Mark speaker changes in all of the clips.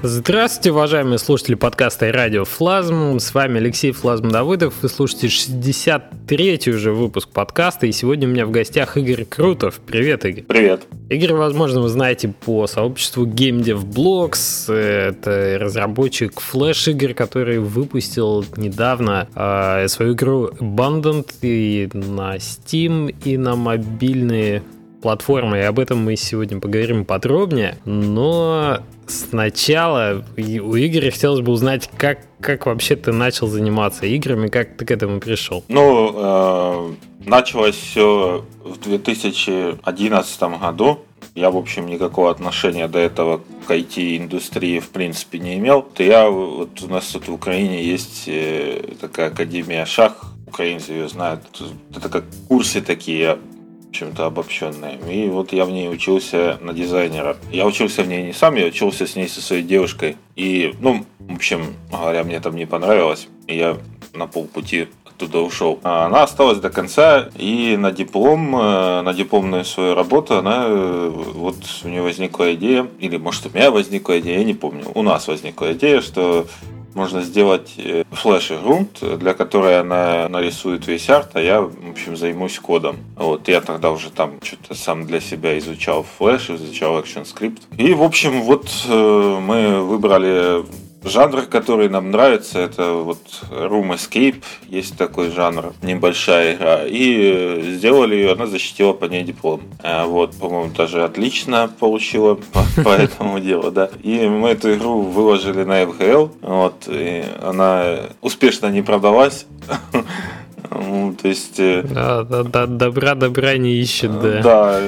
Speaker 1: Здравствуйте, уважаемые слушатели подкаста и радио Флазм. С вами Алексей Флазм Давыдов. Вы слушаете 63-й уже выпуск подкаста. И сегодня у меня в гостях Игорь Крутов. Привет, Игорь.
Speaker 2: Привет.
Speaker 1: Игорь, возможно, вы знаете по сообществу GameDevBlogs. Это разработчик флеш-игр, который выпустил недавно э, свою игру Abundant и на Steam, и на мобильные платформы, и об этом мы сегодня поговорим подробнее. Но сначала у Игоря хотелось бы узнать, как, как вообще ты начал заниматься играми, как ты к этому пришел?
Speaker 2: Ну, э, началось все в 2011 году. Я, в общем, никакого отношения до этого к IT-индустрии в принципе не имел. То я, вот у нас тут в Украине есть э, такая академия шах, украинцы ее знают. Это как курсы такие чем-то обобщенные. И вот я в ней учился на дизайнера. Я учился в ней не сам, я учился с ней со своей девушкой. И, ну, в общем говоря, мне там не понравилось. И я на полпути оттуда ушел. А она осталась до конца, и на диплом, э, на дипломную свою работу она, э, вот у нее возникла идея, или может у меня возникла идея, я не помню, у нас возникла идея, что можно сделать э, флеш-игру, для которой она нарисует весь арт, а я, в общем, займусь кодом. Вот, я тогда уже там что-то сам для себя изучал флеш, изучал ActionScript. И, в общем, вот э, мы выбрали Жанр, который нам нравится, это вот Room Escape, есть такой жанр, небольшая игра. И сделали ее, она защитила по ней диплом. А вот, по-моему, даже отлично получила по, по этому делу, да. И мы эту игру выложили на FGL, вот, и она успешно не продалась.
Speaker 1: Ну, то есть... Э, да, да, да, добра добра не ищет, да.
Speaker 2: Да,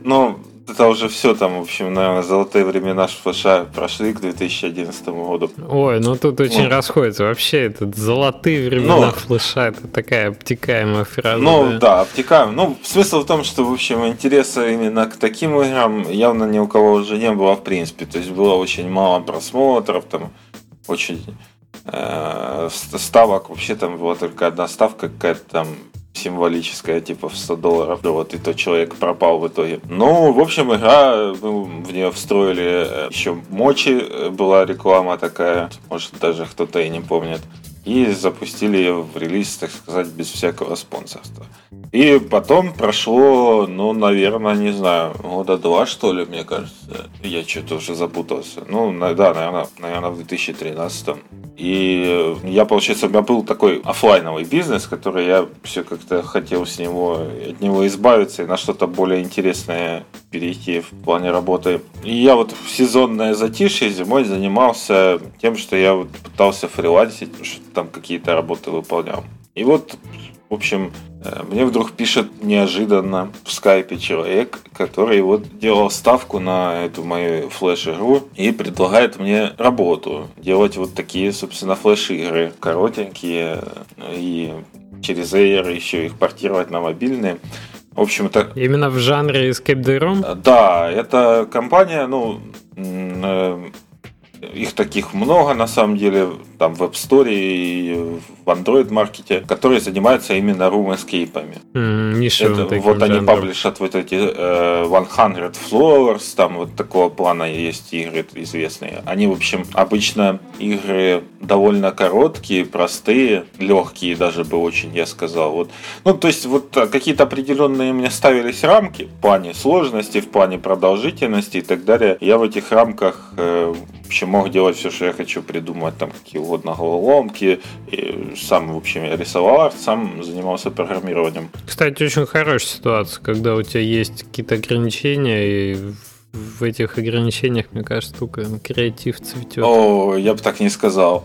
Speaker 2: но это уже все там, в общем, наверное, золотые времена флеша прошли к 2011 году.
Speaker 1: Ой, ну тут очень ну, расходится. Вообще, это золотые времена ну, флеша, это такая обтекаемая фраза.
Speaker 2: Ну, да, да обтекаем. Ну, смысл в том, что, в общем, интереса именно к таким играм явно ни у кого уже не было, в принципе. То есть было очень мало просмотров, там очень э, ставок. Вообще там была только одна ставка какая-то там символическая, типа в 100 долларов. Вот и тот человек пропал в итоге. Ну, в общем, игра, мы в нее встроили э, еще мочи, э, была реклама такая, может даже кто-то и не помнит. И запустили ее в релиз, так сказать, без всякого спонсорства. И потом прошло, ну, наверное, не знаю, года два, что ли, мне кажется. Я что-то уже запутался. Ну, да, наверное, наверное, в 2013. И я, получается, у меня был такой офлайновый бизнес, который я все как-то хотел с него, от него избавиться и на что-то более интересное перейти в плане работы. И я вот в сезонное затишье зимой занимался тем, что я вот пытался фрилансить, что там какие-то работы выполнял. И вот в общем, э, мне вдруг пишет неожиданно в скайпе человек, который вот делал ставку на эту мою флеш-игру и предлагает мне работу. Делать вот такие, собственно, флеш-игры. Коротенькие и через Air еще их портировать на мобильные.
Speaker 1: В общем, это... Именно в жанре Escape the Room?
Speaker 2: Да, это компания, ну, э, их таких много на самом деле, там в App Store и в Android маркете, которые занимаются именно escape.
Speaker 1: Mm,
Speaker 2: Это, вот они паблишат вот эти э, 100 Floors, там вот такого плана есть игры известные. Они, в общем, обычно игры довольно короткие, простые, легкие даже бы очень, я сказал. Вот. Ну, то есть вот какие-то определенные мне ставились рамки в плане сложности, в плане продолжительности и так далее. Я в этих рамках э, общем, мог делать все, что я хочу, придумать там какие угодно головоломки. И сам, в общем, я рисовал арт, сам занимался программированием.
Speaker 1: Кстати, очень хорошая ситуация, когда у тебя есть какие-то ограничения, и в этих ограничениях, мне кажется, только креатив цветет.
Speaker 2: О, я бы так не сказал.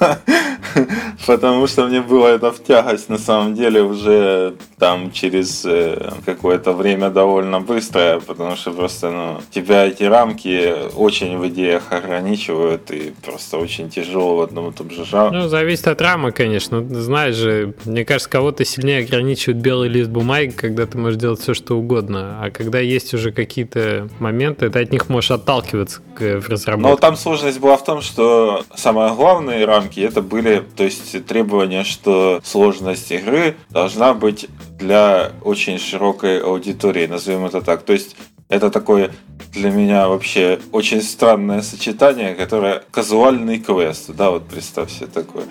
Speaker 2: Потому что мне было это в тягость на самом деле уже там через э, какое-то время довольно быстро, потому что просто ну, тебя эти рамки очень в идеях ограничивают и просто очень тяжело в одном и том же жанре.
Speaker 1: Ну, зависит от рамы, конечно. Знаешь же, мне кажется, кого-то сильнее ограничивает белый лист бумаги, когда ты можешь делать все, что угодно. А когда есть уже какие-то моменты, ты от них можешь отталкиваться в разработке.
Speaker 2: Но там сложность была в том, что самое главное рамки это были, то есть требования, что сложность игры должна быть для очень широкой аудитории, назовем это так. То есть это такой для меня вообще очень странное сочетание, которое казуальный квест. Да, вот представь себе такое.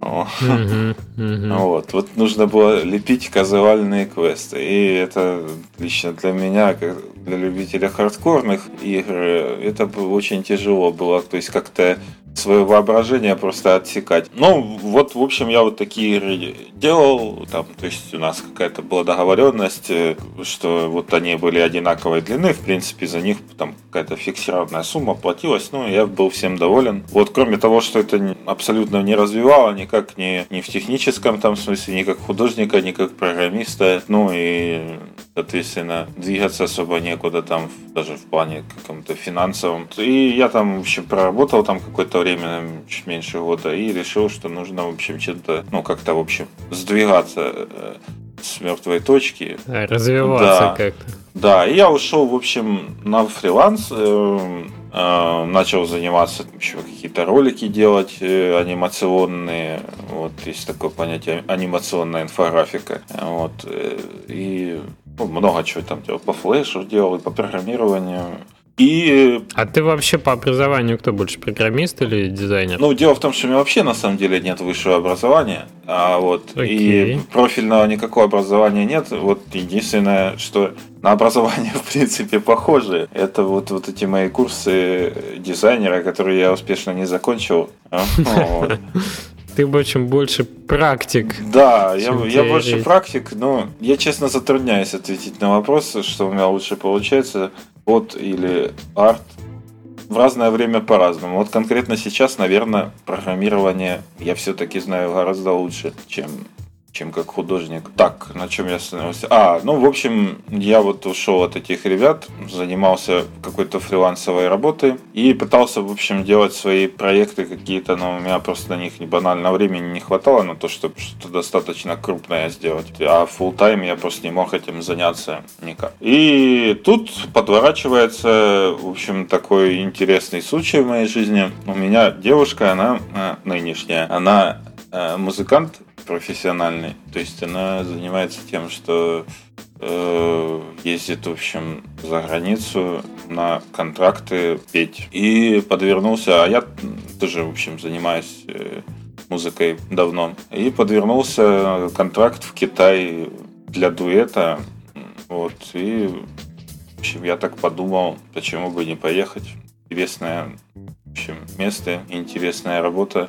Speaker 2: Вот, вот нужно было лепить казуальные квесты. И это лично для меня, для любителя хардкорных игр, это очень тяжело было. То есть как-то свое воображение просто отсекать. Ну, вот, в общем, я вот такие игры делал, там, то есть у нас какая-то была договоренность, э, что вот они были одинаковой длины, в принципе, за них там какая-то фиксированная сумма платилась, ну, я был всем доволен. Вот, кроме того, что это абсолютно не развивало никак ни, ни в техническом там смысле, ни как художника, ни как программиста, ну, и соответственно, двигаться особо некуда там, даже в плане каком-то финансовом. И я там, в общем, проработал там какое-то время, чуть меньше года, и решил, что нужно, в общем, чем-то, ну, как-то, в общем, сдвигаться э, с мертвой точки.
Speaker 1: Развиваться да, как-то.
Speaker 2: Да, и я ушел, в общем, на фриланс, э, начал заниматься, еще какие-то ролики делать э, анимационные, вот есть такое понятие анимационная инфографика, вот, э, и ну, много чего там делал, по флешу делал, и по программированию, и...
Speaker 1: А ты вообще по образованию кто больше, программист или дизайнер?
Speaker 2: Ну, дело в том, что у меня вообще на самом деле нет высшего образования. А вот и профильного никакого образования нет. Вот единственное, что на образование, в принципе, похоже, это вот, вот эти мои курсы дизайнера, которые я успешно не закончил. А, ну,
Speaker 1: ты, в общем, больше практик.
Speaker 2: Да, я, я больше практик, но я честно затрудняюсь ответить на вопрос, что у меня лучше получается от или арт в разное время по-разному. Вот конкретно сейчас, наверное, программирование я все-таки знаю гораздо лучше, чем чем как художник. Так, на чем я остановился? А, ну, в общем, я вот ушел от этих ребят, занимался какой-то фрилансовой работой и пытался, в общем, делать свои проекты какие-то, но у меня просто на них банально времени не хватало на то, чтобы что-то достаточно крупное сделать. А full тайм я просто не мог этим заняться никак. И тут подворачивается, в общем, такой интересный случай в моей жизни. У меня девушка, она э, нынешняя, она э, музыкант профессиональный. То есть она занимается тем, что э, ездит, в общем, за границу на контракты петь. И подвернулся, а я тоже, в общем, занимаюсь э, музыкой давно. И подвернулся контракт в Китай для дуэта. Вот. И, в общем, я так подумал, почему бы не поехать. Интересная общем, место, интересная работа.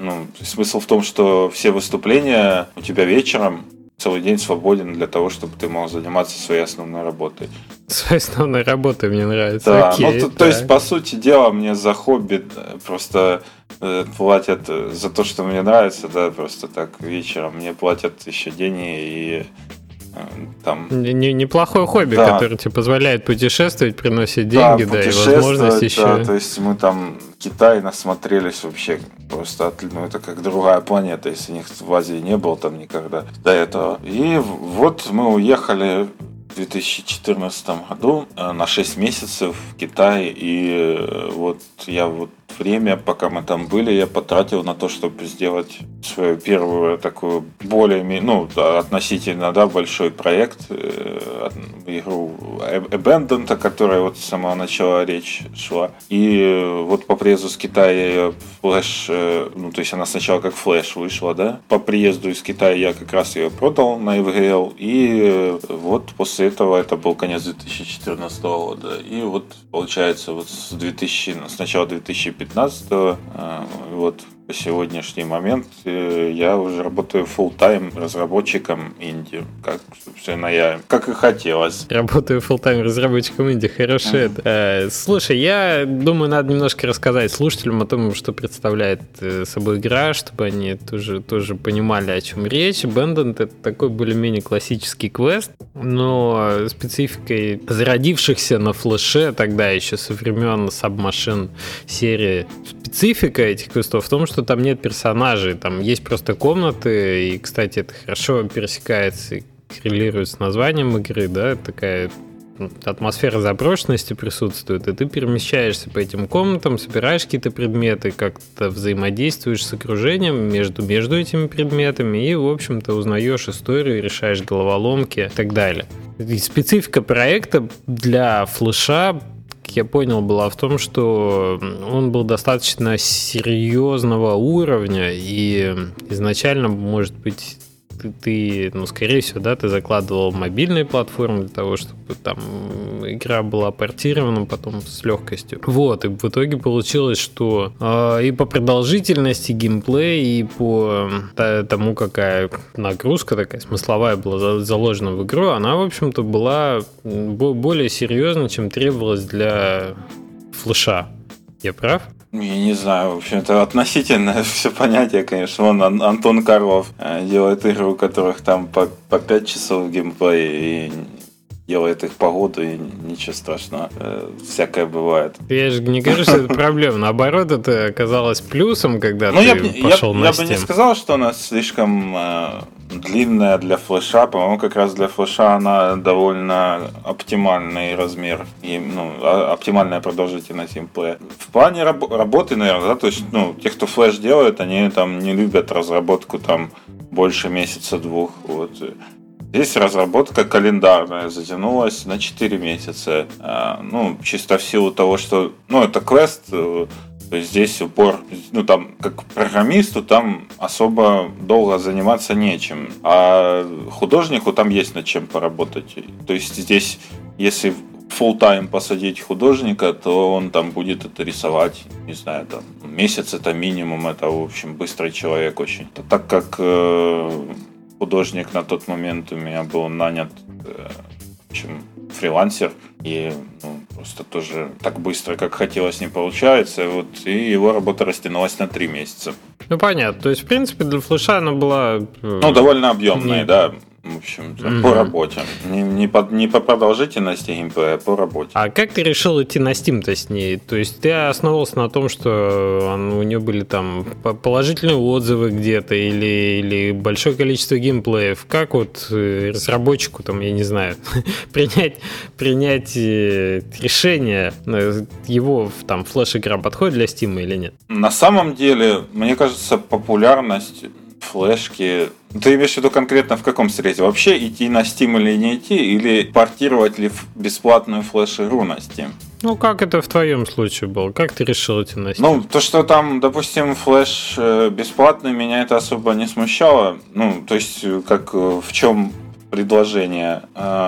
Speaker 2: Ну, смысл в том, что все выступления у тебя вечером, целый день свободен для того, чтобы ты мог заниматься своей основной работой.
Speaker 1: Своей основной работой мне нравится.
Speaker 2: Да, Окей, ну, то, то есть, по сути дела, мне за хобби просто э, платят за то, что мне нравится, да, просто так вечером. Мне платят еще деньги и там...
Speaker 1: Не, неплохое хобби, да. которое тебе позволяет путешествовать, приносить деньги, да, да и возможность еще... Да,
Speaker 2: то есть мы там Китай насмотрелись вообще просто, ну это как другая планета, если них в Азии не было там никогда до этого. И вот мы уехали в 2014 году э, на 6 месяцев в Китай, и э, вот я вот время, пока мы там были, я потратил на то, чтобы сделать свою первую такую более, ну, относительно, да, большой проект, э, игру Abandoned, о которой вот с самого начала речь шла. И вот по приезду с Китая флеш, э, ну, то есть она сначала как флеш вышла, да. По приезду из Китая я как раз ее продал на FGL, и вот после этого, это был конец 2014 года, и вот получается вот с 2000, с начала 2015 15 а, вот по сегодняшний момент э, я уже работаю full тайм разработчиком инди, как, собственно, я, как и хотелось.
Speaker 1: Работаю full тайм разработчиком инди, хорошо это. Э, слушай, я думаю, надо немножко рассказать слушателям о том, что представляет э, собой игра, чтобы они тоже, тоже понимали, о чем речь. Бендент — это такой более-менее классический квест, но спецификой зародившихся на флеше тогда еще со времен Submachine серии специфика этих квестов в том, что там нет персонажей, там есть просто комнаты, и, кстати, это хорошо пересекается и коррелирует с названием игры, да, такая ну, атмосфера заброшенности присутствует, и ты перемещаешься по этим комнатам, собираешь какие-то предметы, как-то взаимодействуешь с окружением между, между этими предметами и, в общем-то, узнаешь историю, решаешь головоломки и так далее. И специфика проекта для флеша я понял, была в том, что он был достаточно серьезного уровня, и изначально, может быть, ты, ну, скорее всего, да, ты закладывал мобильные платформы для того, чтобы там игра была портирована потом с легкостью. Вот, и в итоге получилось, что э, и по продолжительности геймплей, и по тому, какая нагрузка такая смысловая была заложена в игру, она, в общем-то, была более серьезна, чем требовалось для флеша. Я прав?
Speaker 2: Я не знаю, в общем, это относительно все понятие, конечно. Вон Антон Карлов э, делает игры, у которых там по, по 5 часов геймплей и делает их погоду, и ничего страшного. Э, всякое бывает.
Speaker 1: Я же не говорю, что это проблема. Наоборот, это оказалось плюсом, когда ну, ты я, пошел
Speaker 2: я,
Speaker 1: на
Speaker 2: Я бы не сказал, что она слишком э, длинная для флеша. По-моему, как раз для флеша она довольно оптимальный размер. И, ну, а, оптимальная продолжительность геймплея. В плане раб- работы, наверное, да, то есть, ну, те, кто флеш делает, они там не любят разработку там больше месяца-двух. Вот. Здесь разработка календарная затянулась на 4 месяца. А, ну, чисто в силу того, что... Ну, это квест, э, здесь упор, ну там, как программисту, там особо долго заниматься нечем. А художнику там есть над чем поработать. То есть здесь, если full time посадить художника, то он там будет это рисовать, не знаю, там месяц это минимум, это, в общем, быстрый человек очень. Так как э, художник на тот момент у меня был нанят э, чем фрилансер, и ну, просто тоже так быстро, как хотелось, не получается. Вот, и его работа растянулась на три месяца.
Speaker 1: Ну, понятно. То есть, в принципе, для флеша она была...
Speaker 2: Э, ну, довольно объемная, не... да в общем угу. по работе. Не, не, по, не по продолжительности геймплея, а по работе.
Speaker 1: А как ты решил идти на Steam-то с ней? То есть ты основывался на том, что у нее были там положительные отзывы где-то или, или большое количество геймплеев? Как вот э, разработчику, там, я не знаю, принять, принять э, решение, э, его там флеш-игра подходит для Steam или нет?
Speaker 2: На самом деле, мне кажется, популярность флешки. Ты имеешь в виду конкретно в каком срезе? Вообще идти на Steam или не идти? Или портировать ли бесплатную флеш-игру на Steam?
Speaker 1: Ну, как это в твоем случае было? Как ты решил идти на Steam?
Speaker 2: Ну, то, что там, допустим, флеш э, бесплатный, меня это особо не смущало. Ну, то есть, э, как э, в чем предложение.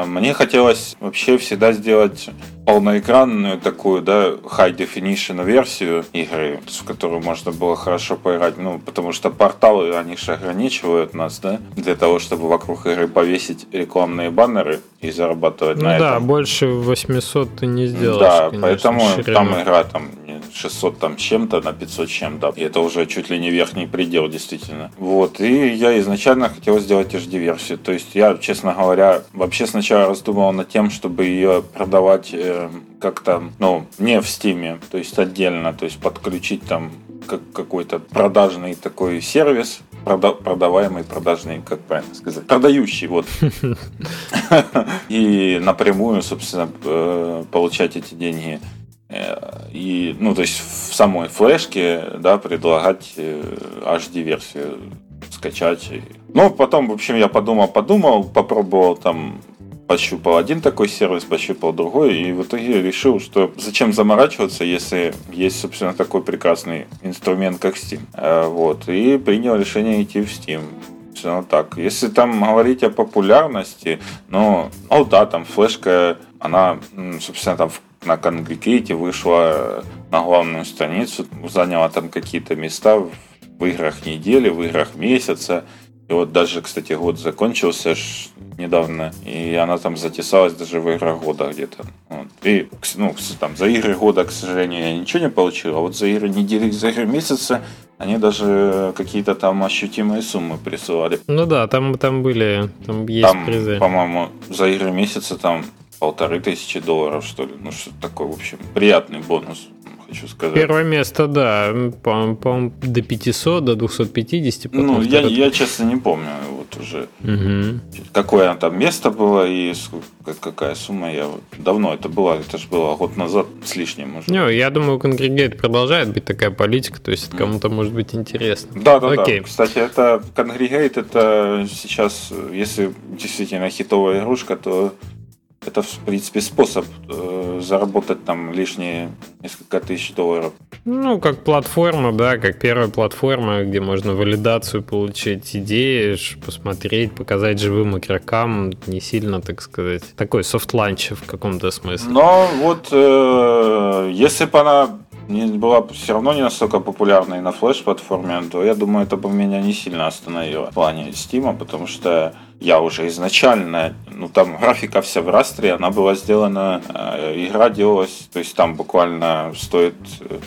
Speaker 2: Мне хотелось вообще всегда сделать полноэкранную такую, да, high definition версию игры, в которую можно было хорошо поиграть, ну, потому что порталы, они же ограничивают нас, да, для того, чтобы вокруг игры повесить рекламные баннеры и зарабатывать
Speaker 1: ну,
Speaker 2: на
Speaker 1: да,
Speaker 2: этом.
Speaker 1: Да, больше 800 ты не сделаешь,
Speaker 2: Да, конечно, поэтому ширину. там игра там 600 там чем-то на 500 чем-то. И это уже чуть ли не верхний предел, действительно. Вот. И я изначально хотел сделать HD-версию. То есть я, честно говоря, вообще сначала раздумывал над тем, чтобы ее продавать э, как-то, ну, не в Стиме, то есть отдельно, то есть подключить там как какой-то продажный такой сервис, прода продаваемый, продажный, как правильно сказать, продающий, вот. И напрямую, собственно, э, получать эти деньги и, ну, то есть в самой флешке, да, предлагать HD-версию э, скачать. Ну, потом, в общем, я подумал, подумал, попробовал там пощупал один такой сервис, пощупал другой, и в итоге решил, что зачем заморачиваться, если есть, собственно, такой прекрасный инструмент, как Steam. Э, вот, и принял решение идти в Steam. Все так. Если там говорить о популярности, ну, ну да, там флешка, она, собственно, там в на Конгрегейте вышла на главную страницу, заняла там какие-то места в играх недели, в играх месяца. И вот даже, кстати, год закончился недавно, и она там затесалась даже в играх года где-то. Вот. И, ну, там, за игры года, к сожалению, я ничего не получил, а вот за игры недели, за игры месяца они даже какие-то там ощутимые суммы присылали.
Speaker 1: Ну да, там, там были, там есть там, призы.
Speaker 2: По-моему, за игры месяца там полторы тысячи долларов, что ли. Ну, что такое, в общем, приятный бонус, хочу сказать.
Speaker 1: Первое место, да, по-моему, по до 500, до 250.
Speaker 2: Ну, я, я, честно, не помню вот уже, угу. какое там место было и какая сумма. Я вот, давно это было, это же было год назад с лишним. Может.
Speaker 1: Ну, я думаю, Конгрегейт продолжает быть такая политика, то есть кому-то может быть интересно.
Speaker 2: Да, да, Окей. да. Кстати, это Kongregate, это сейчас, если действительно хитовая игрушка, то это, в принципе, способ э, заработать там лишние несколько тысяч долларов.
Speaker 1: Ну, как платформа, да, как первая платформа, где можно валидацию получить идеи, посмотреть, показать живым игрокам, не сильно, так сказать, такой soft launch в каком-то смысле.
Speaker 2: Но вот э, если бы она не была все равно не настолько популярной на флеш-платформе, то я думаю, это бы меня не сильно остановило в плане Steam, потому что я уже изначально, ну там графика вся в растре, она была сделана, э, игра делалась, то есть там буквально стоит э,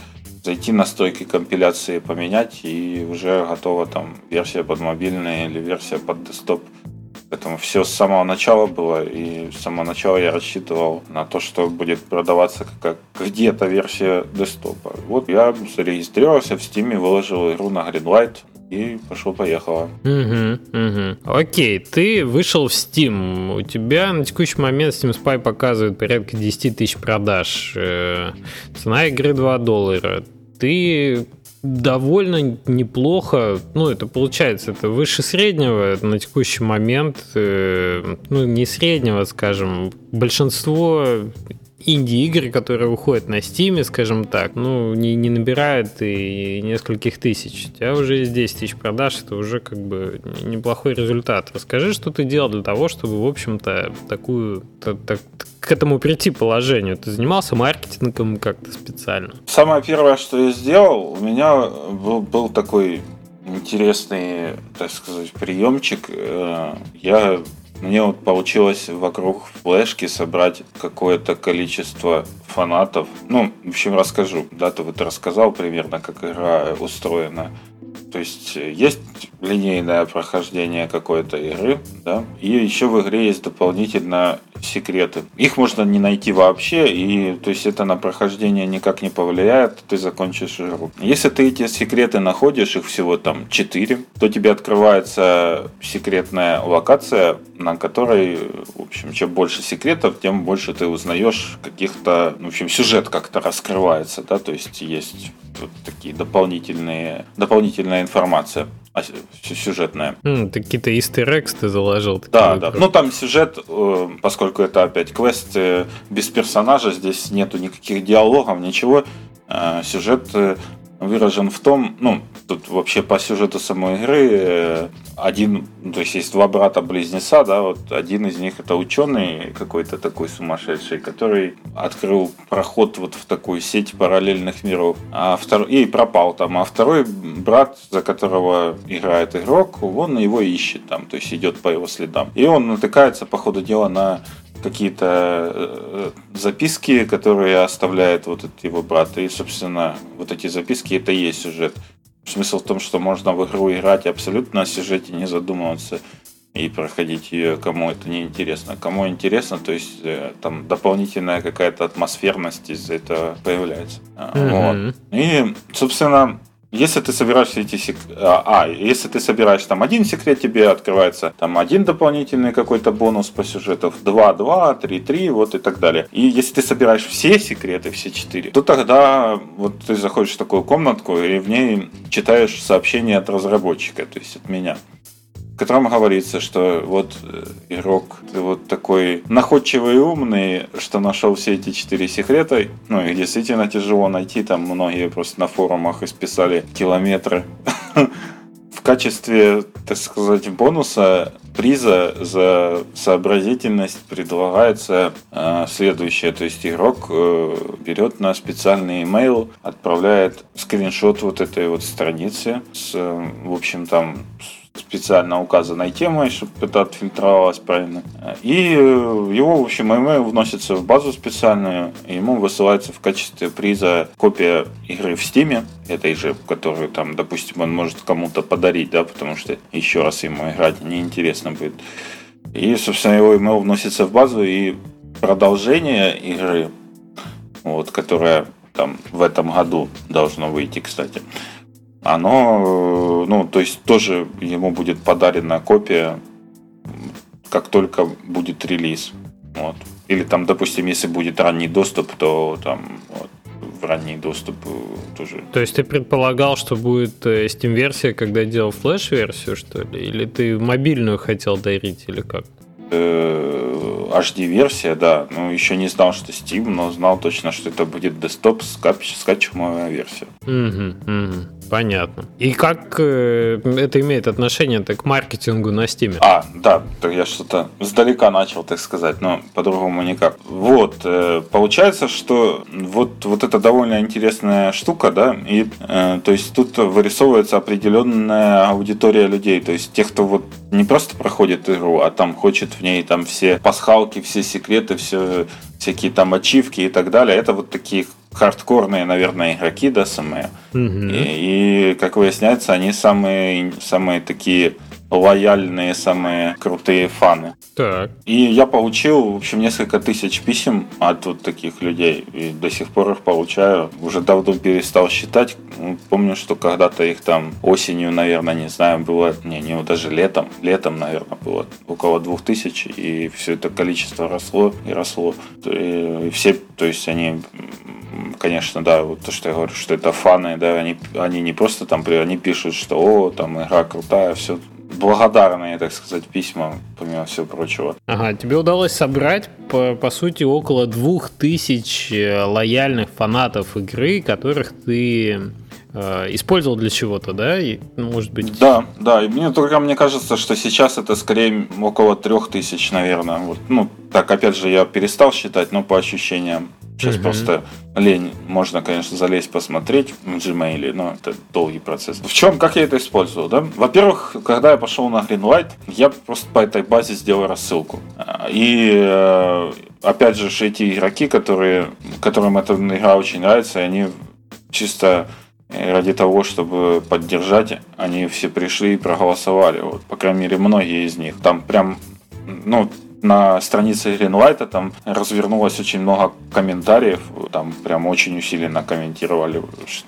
Speaker 2: зайти на стойки компиляции, поменять, и уже готова там версия под мобильный или версия под десктоп. Поэтому все с самого начала было, и с самого начала я рассчитывал на то, что будет продаваться как где-то версия десктопа. Вот я зарегистрировался в Steam, выложил игру на Greenlight, и пошел-поехало.
Speaker 1: Угу, угу. Окей, ты вышел в Steam. У тебя на текущий момент Steam Spy показывает порядка 10 тысяч продаж. Э, цена игры 2 доллара. Ты довольно неплохо, ну, это получается, это выше среднего на текущий момент, э, ну, не среднего, скажем, большинство инди-игры, которые выходят на Steam, скажем так, ну, не, не набирают и нескольких тысяч. У тебя уже есть 10 тысяч продаж, это уже как бы неплохой результат. Расскажи, что ты делал для того, чтобы, в общем-то, такую, так, так, к этому прийти положению. Ты занимался маркетингом как-то специально?
Speaker 2: Самое первое, что я сделал, у меня был, был такой интересный, так сказать, приемчик. Э, я мне вот получилось вокруг флешки собрать какое-то количество фанатов. Ну, в общем, расскажу. Да, ты вот рассказал примерно, как игра устроена. То есть э, есть линейное прохождение какой-то игры, да, и еще в игре есть дополнительно секреты. Их можно не найти вообще, и то есть это на прохождение никак не повлияет, ты закончишь игру. Если ты эти секреты находишь, их всего там 4, то тебе открывается секретная локация, на которой, в общем, чем больше секретов, тем больше ты узнаешь каких-то, в общем, сюжет как-то раскрывается, да, то есть есть вот такие дополнительные, дополнительная информация а, сюжетная.
Speaker 1: Mm, какие-то easter ты заложил.
Speaker 2: Да, да. Ну там сюжет, э, поскольку это опять квест без персонажа, здесь нету никаких диалогов, ничего. Э, сюжет э, выражен в том, ну, тут вообще по сюжету самой игры э, один, то есть есть два брата-близнеца, да, вот один из них это ученый какой-то такой сумасшедший, который открыл проход вот в такую сеть параллельных миров, а второй, и пропал там, а второй брат, за которого играет игрок, он его ищет там, то есть идет по его следам. И он натыкается, по ходу дела, на какие-то э, записки, которые оставляет вот этот его брат. И, собственно, вот эти записки это и есть сюжет. Смысл в том, что можно в игру играть абсолютно о сюжете не задумываться и проходить ее, кому это не интересно. Кому интересно, то есть э, там дополнительная какая-то атмосферность из этого появляется. Mm-hmm. Вот. И, собственно, если ты собираешь эти сек... а, а, если ты собираешь там один секрет, тебе открывается там один дополнительный какой-то бонус по сюжету, 2, 2, 3, 3, вот и так далее. И если ты собираешь все секреты, все четыре, то тогда вот ты заходишь в такую комнатку и в ней читаешь сообщение от разработчика, то есть от меня котором говорится, что вот э, игрок вот такой находчивый и умный, что нашел все эти четыре секрета. Ну, их действительно тяжело найти, там многие просто на форумах исписали километры. В качестве, так сказать, бонуса приза за сообразительность предлагается э, следующее. То есть игрок э, берет на специальный email, отправляет скриншот вот этой вот страницы с, э, в общем, там специально указанной темой, чтобы это отфильтровалось правильно. И э, его, в общем, email вносится в базу специальную, и ему высылается в качестве приза копия игры в Steam, этой же, которую там, допустим, он может кому-то подарить, да, потому что еще раз ему играть неинтересно будет. И, собственно, его email вносится в базу, и продолжение игры, вот, которая там в этом году должно выйти, кстати, оно, ну, то есть тоже ему будет подарена копия, как только будет релиз. Вот. Или там, допустим, если будет ранний доступ, то там вот, в ранний доступ э, тоже.
Speaker 1: То есть ты предполагал, что будет э, Steam-версия, когда делал флеш-версию, что ли? Или ты мобильную хотел дарить, или как?
Speaker 2: э, HD-версия, да. Ну, еще не знал, что Steam, но знал точно, что это будет десктоп с скачиваемая версия.
Speaker 1: Угу, угу. Понятно. И как э, это имеет отношение к маркетингу на Steam?
Speaker 2: А, да, я что-то сдалека начал, так сказать, но по-другому никак. Вот, э, получается, что вот, вот это довольно интересная штука, да, и э, то есть тут вырисовывается определенная аудитория людей, то есть тех, кто вот не просто проходит игру, а там хочет в ней там все пасхалки, все секреты, все всякие там ачивки и так далее. Это вот такие хардкорные, наверное, игроки, да, самые. Угу. И, и, как выясняется, они самые, самые такие лояльные, самые крутые фаны.
Speaker 1: Так.
Speaker 2: И я получил, в общем, несколько тысяч писем от вот таких людей. И до сих пор их получаю. Уже давно перестал считать. Ну, помню, что когда-то их там осенью, наверное, не знаю, было, не, не даже летом, летом, наверное, было около двух тысяч. И все это количество росло и росло. И все, то есть они конечно, да, вот то, что я говорю, что это фаны, да, они, они не просто там, они пишут, что, о, там игра крутая, все благодарные, так сказать, письма, помимо всего прочего.
Speaker 1: Ага, тебе удалось собрать, по, по сути, около двух тысяч э, лояльных фанатов игры, которых ты э, использовал для чего-то, да? И,
Speaker 2: ну, может быть... Да, да. И мне только мне кажется, что сейчас это скорее около трех тысяч, наверное. Вот, ну, так, опять же, я перестал считать, но по ощущениям. Сейчас угу. просто лень. Можно, конечно, залезть посмотреть в Gmail, но это долгий процесс. В чем, как я это использовал, да? Во-первых, когда я пошел на Greenlight, я просто по этой базе сделал рассылку. И э, опять же, эти игроки, которые, которым эта игра очень нравится, они чисто ради того, чтобы поддержать, они все пришли и проголосовали. Вот, по крайней мере, многие из них. Там прям, ну, на странице Greenlight там развернулось очень много комментариев, там прям очень усиленно комментировали,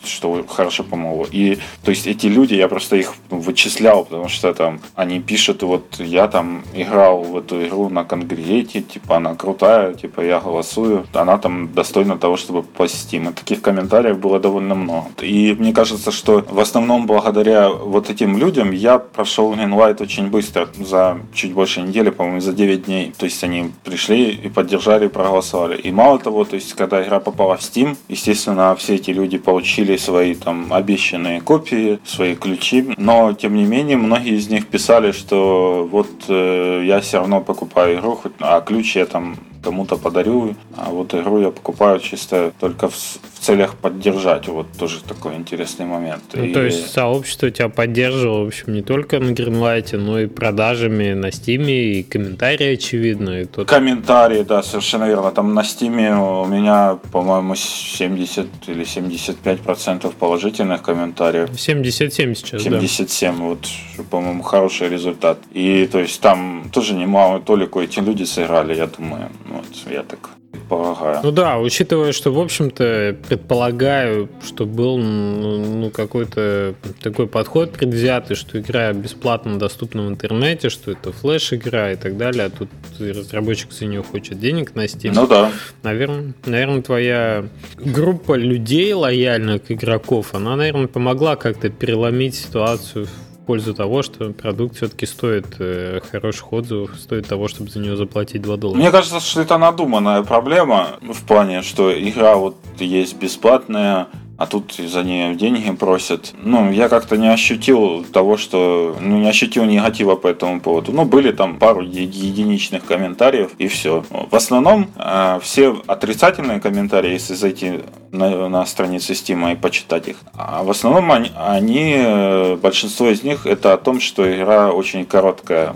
Speaker 2: что хорошо помогло. И то есть эти люди, я просто их вычислял, потому что там они пишут, вот я там играл в эту игру на конгрегете, типа она крутая, типа я голосую, она там достойна того, чтобы попасть И таких комментариев было довольно много. И мне кажется, что в основном благодаря вот этим людям я прошел Greenlight очень быстро, за чуть больше недели, по-моему, за 9 дней то есть они пришли и поддержали, проголосовали. И мало того, то есть когда игра попала в Steam, естественно, все эти люди получили свои там обещанные копии, свои ключи, но тем не менее многие из них писали, что вот э, я все равно покупаю игру, а ключ я там кому-то подарю, а вот игру я покупаю чисто только в, в целях поддержать. Вот тоже такой интересный момент.
Speaker 1: Ну, и... То есть сообщество тебя поддерживало, в общем, не только на Greenlight, но и продажами на Steam, и комментарии, очевидно. И
Speaker 2: тут... Комментарии, да, совершенно верно. Там на Steam у меня, по-моему, 70 или 75 процентов положительных комментариев.
Speaker 1: 77 сейчас,
Speaker 2: 77, да. вот, по-моему, хороший результат. И то есть там тоже немало толику эти люди сыграли, я думаю. Вот, я так предполагаю.
Speaker 1: Ну да, учитывая, что, в общем-то, предполагаю, что был ну, ну, какой-то такой подход предвзятый, что игра бесплатно доступна в интернете, что это флеш-игра и так далее, а тут разработчик за нее хочет денег на Steam.
Speaker 2: Ну да.
Speaker 1: Наверное, наверное, твоя группа людей лояльных игроков, она, наверное, помогла как-то переломить ситуацию пользу того, что продукт все-таки стоит э, хороших отзывов, стоит того, чтобы за него заплатить 2 доллара.
Speaker 2: Мне кажется, что это надуманная проблема в плане, что игра вот есть бесплатная, а тут за нее деньги просят. Ну, я как-то не ощутил того, что... Ну, не ощутил негатива по этому поводу. Ну, были там пару единичных комментариев, и все. В основном э, все отрицательные комментарии, если зайти на, на страницы Steam и почитать их, а в основном они, они, э, большинство из них, это о том, что игра очень короткая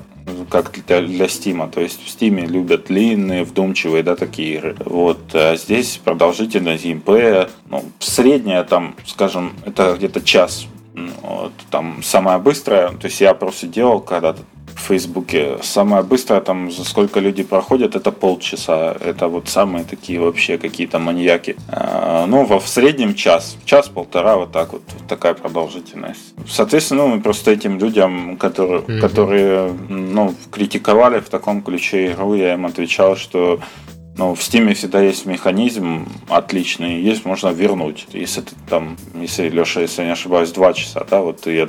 Speaker 2: как для, для Steam. То есть в Steam любят длинные, вдумчивые, да, такие игры. Вот. А здесь продолжительность геймплея, ну, средняя там, скажем, это где-то час. Вот, там самая быстрая, то есть я просто делал когда-то в Фейсбуке. Самое быстрое, там, за сколько люди проходят, это полчаса. Это вот самые такие вообще какие-то маньяки. А, ну, во, в среднем час. Час-полтора, вот так вот. вот такая продолжительность. Соответственно, ну, просто этим людям, которые, mm-hmm. которые ну, критиковали в таком ключе игру, я им отвечал, что ну, в Steam всегда есть механизм отличный, есть можно вернуть. Если ты там, если Леша, если я не ошибаюсь, два часа, да, вот я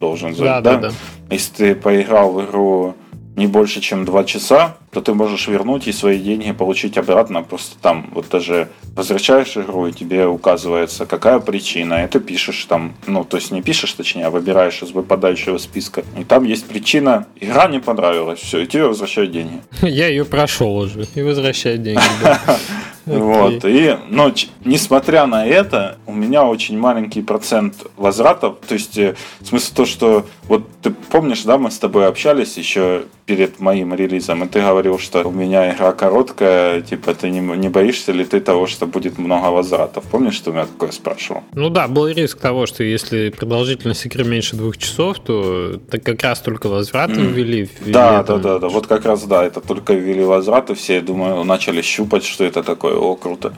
Speaker 2: должен
Speaker 1: да, да, да.
Speaker 2: Если ты поиграл в игру не больше, чем 2 часа, то ты можешь вернуть и свои деньги получить обратно. Просто там вот даже возвращаешь игру, и тебе указывается, какая причина, и ты пишешь там, ну, то есть не пишешь, точнее, а выбираешь из выпадающего списка. И там есть причина, игра не понравилась, все, и тебе возвращают деньги.
Speaker 1: Я ее прошел уже, и возвращают деньги.
Speaker 2: Вот, и, ну, несмотря на это, у меня очень маленький процент возвратов, то есть, э, смысл то, что, вот ты помнишь, да, мы с тобой общались еще перед моим релизом, и ты говорил, что у меня игра короткая, типа ты не, не боишься ли ты того, что будет много возвратов? Помнишь, что у меня такое спрашивал?
Speaker 1: Ну да, был риск того, что если продолжительность игры меньше двух часов, то так как раз только возвраты mm. ввели.
Speaker 2: Да, да, да, да, вот как раз да, это только ввели возвраты, все, я думаю, начали щупать, что это такое, о, круто.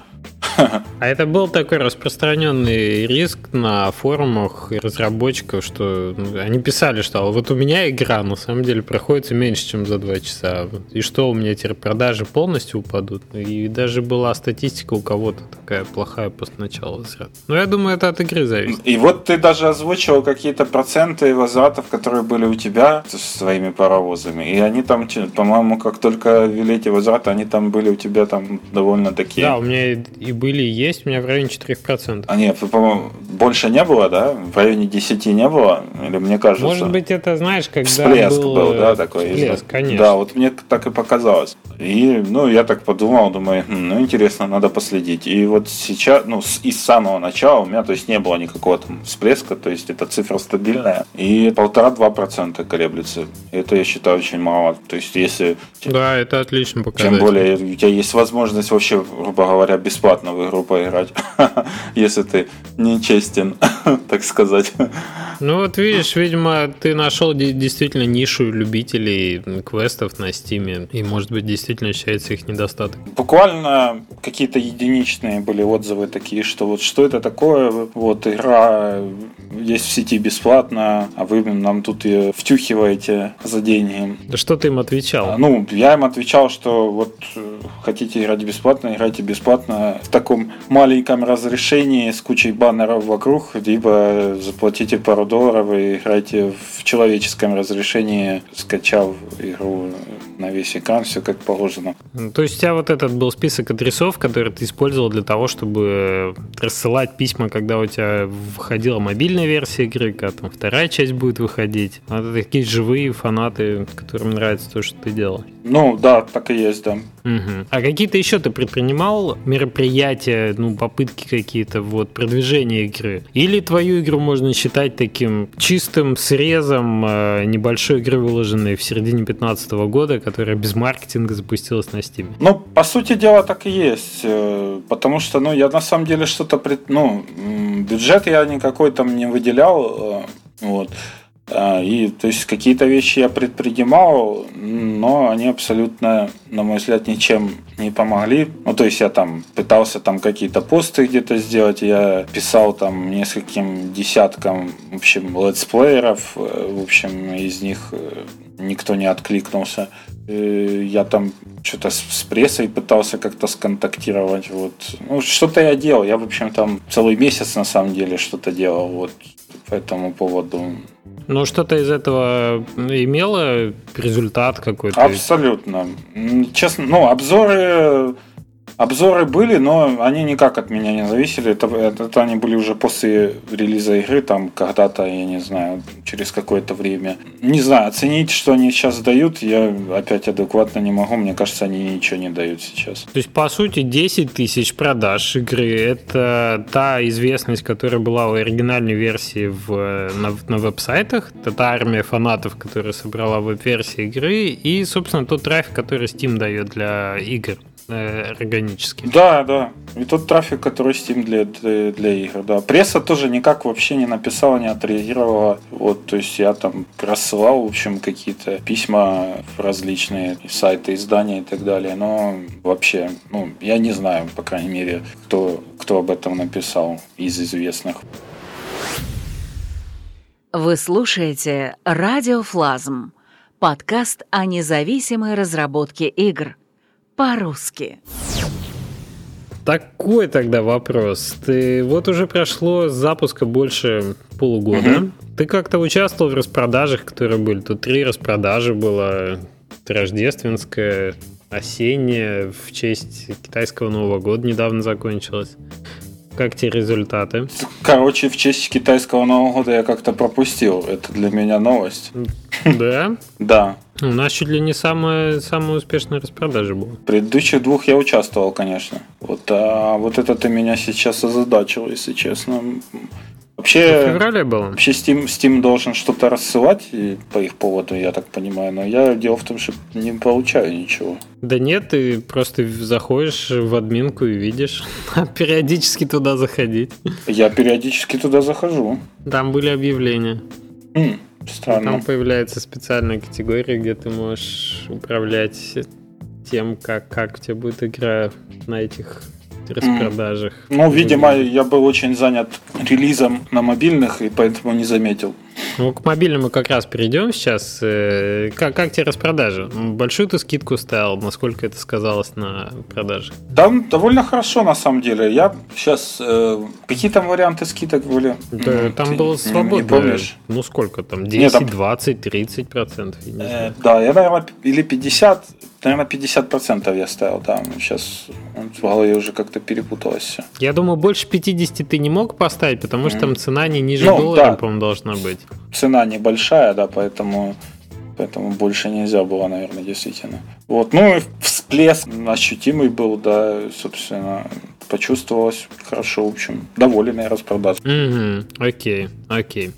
Speaker 1: А это был такой распространенный риск на форумах разработчиков, что ну, они писали, что «А вот у меня игра на самом деле проходится меньше, чем за два часа. И что у меня теперь продажи полностью упадут? И даже была статистика у кого-то такая плохая после начала возврата. Но я думаю, это от игры зависит.
Speaker 2: И вот ты даже озвучивал какие-то проценты возвратов, которые были у тебя с своими паровозами. И они там, по-моему, как только ввели эти возвраты, они там были у тебя там довольно такие.
Speaker 1: Да, у меня и были и есть, у меня в районе 4%.
Speaker 2: А нет, по-моему, больше не было, да? В районе 10 не было? Или мне кажется?
Speaker 1: Может быть, это, знаешь, когда
Speaker 2: Всплеск был, был да, такой?
Speaker 1: Всплеск, конечно.
Speaker 2: Да, вот мне так и показалось. И, ну, я так подумал, думаю, хм, ну, интересно, надо последить. И вот сейчас, ну, с, и с самого начала у меня, то есть, не было никакого там всплеска, то есть, эта цифра стабильная. И полтора-два процента колеблется. Это, я считаю, очень мало. То есть, если...
Speaker 1: Да, это отлично показатель.
Speaker 2: Тем более, у тебя есть возможность вообще, грубо говоря, бесплатно в игру поиграть, если ты нечестен, так сказать.
Speaker 1: Ну вот видишь, видимо, ты нашел действительно нишу любителей квестов на стиме, и может быть действительно ощущается их недостаток.
Speaker 2: Буквально какие-то единичные были отзывы такие, что вот что это такое, вот игра есть в сети бесплатно, а вы нам тут ее втюхиваете за деньги.
Speaker 1: Да что ты им отвечал? А,
Speaker 2: ну, я им отвечал, что вот э, хотите играть бесплатно, играйте бесплатно в таком маленьком разрешении с кучей баннеров вокруг, либо заплатите пару долларов и играйте в человеческом разрешении, скачав игру на весь экран, все как положено.
Speaker 1: Ну, то есть у тебя вот этот был список адресов, который ты использовал для того, чтобы рассылать письма, когда у тебя выходила мобильная версия игры, когда там вторая часть будет выходить. А это такие живые фанаты, которым нравится то, что ты делал.
Speaker 2: Ну, да, так и есть, да.
Speaker 1: Угу. А какие-то еще ты предпринимал мероприятия, ну, попытки какие-то, вот, продвижения игры? Или твою игру можно считать таким чистым срезом э, небольшой игры, выложенной в середине 2015 года, которая без маркетинга запустилась на Steam?
Speaker 2: Ну, по сути дела, так и есть. Э, потому что, ну, я на самом деле что-то... Пред... Ну, бюджет я никакой там не выделял. Э, вот. А, и то есть какие-то вещи я предпринимал, но они абсолютно, на мой взгляд, ничем не помогли. Ну, то есть я там пытался там какие-то посты где-то сделать, я писал там нескольким десяткам, в общем, летсплееров, э, в общем, из них никто не откликнулся. Я там что-то с прессой пытался как-то сконтактировать. Вот. Ну, что-то я делал. Я, в общем, там целый месяц на самом деле что-то делал. Вот по этому поводу.
Speaker 1: Ну, что-то из этого имело результат какой-то?
Speaker 2: Абсолютно. Честно, ну, обзоры Обзоры были, но они никак от меня не зависели. Это, это они были уже после релиза игры, там когда-то, я не знаю, через какое-то время. Не знаю, оценить, что они сейчас дают, я опять адекватно не могу. Мне кажется, они ничего не дают сейчас.
Speaker 1: То есть, по сути, 10 тысяч продаж игры – это та известность, которая была у оригинальной версии в, на, на веб-сайтах, это та армия фанатов, которая собрала веб-версии игры, и, собственно, тот трафик, который Steam дает для игр органически.
Speaker 2: Да, да. И тот трафик, который Steam для, для, для игр, да. Пресса тоже никак вообще не написала, не отреагировала. Вот, то есть я там рассылал, в общем, какие-то письма в различные сайты, издания и так далее. Но вообще, ну, я не знаю, по крайней мере, кто, кто об этом написал из известных.
Speaker 3: Вы слушаете «Радиофлазм» – подкаст о независимой разработке игр – по-русски.
Speaker 1: Такой тогда вопрос. Ты вот уже прошло с запуска больше полугода. Угу. Ты как-то участвовал в распродажах, которые были? Тут три распродажи было. рождественская, осенняя, в честь китайского Нового года недавно закончилась. Как те результаты?
Speaker 2: Короче, в честь китайского Нового года я как-то пропустил. Это для меня новость.
Speaker 1: Да?
Speaker 2: Да.
Speaker 1: У нас чуть ли не самая, самая успешная распродажа была.
Speaker 2: В предыдущих двух я участвовал, конечно. Вот, а вот это ты меня сейчас озадачил, если честно. Вообще,
Speaker 1: в феврале было?
Speaker 2: Вообще Steam, Steam должен что-то рассылать по их поводу, я так понимаю, но я дело в том, что не получаю ничего.
Speaker 1: Да нет, ты просто заходишь в админку и видишь. периодически туда заходить.
Speaker 2: Я периодически туда захожу.
Speaker 1: Там были объявления.
Speaker 2: М, странно.
Speaker 1: Там появляется специальная категория, где ты можешь управлять тем, как, как у тебя будет игра на этих распродажах.
Speaker 2: Ну, видимо, я был очень занят релизом на мобильных, и поэтому не заметил.
Speaker 1: Ну, к мобильному как раз перейдем сейчас. Э, как, как тебе распродажи? Большую ты скидку ставил? Насколько это сказалось на продаже?
Speaker 2: Там довольно хорошо, на самом деле. Я сейчас... Э, какие там варианты скидок были?
Speaker 1: Да, ну, там было свободно. Не помнишь? Ну, сколько там? 10, Нет, там... 20, 30 процентов?
Speaker 2: Э, да, я, наверное, или 50, наверное, 50 процентов я ставил. Да, сейчас в голове уже как-то перепуталось все.
Speaker 1: Я думаю, больше 50 ты не мог поставить, потому что mm. там цена не ниже ну, доллара, да. по-моему, должна быть
Speaker 2: цена небольшая, да, поэтому поэтому больше нельзя было, наверное, действительно. Вот, ну и всплеск ощутимый был, да, собственно, почувствовалось хорошо, в общем, доволен я распродаж.
Speaker 1: Окей, окей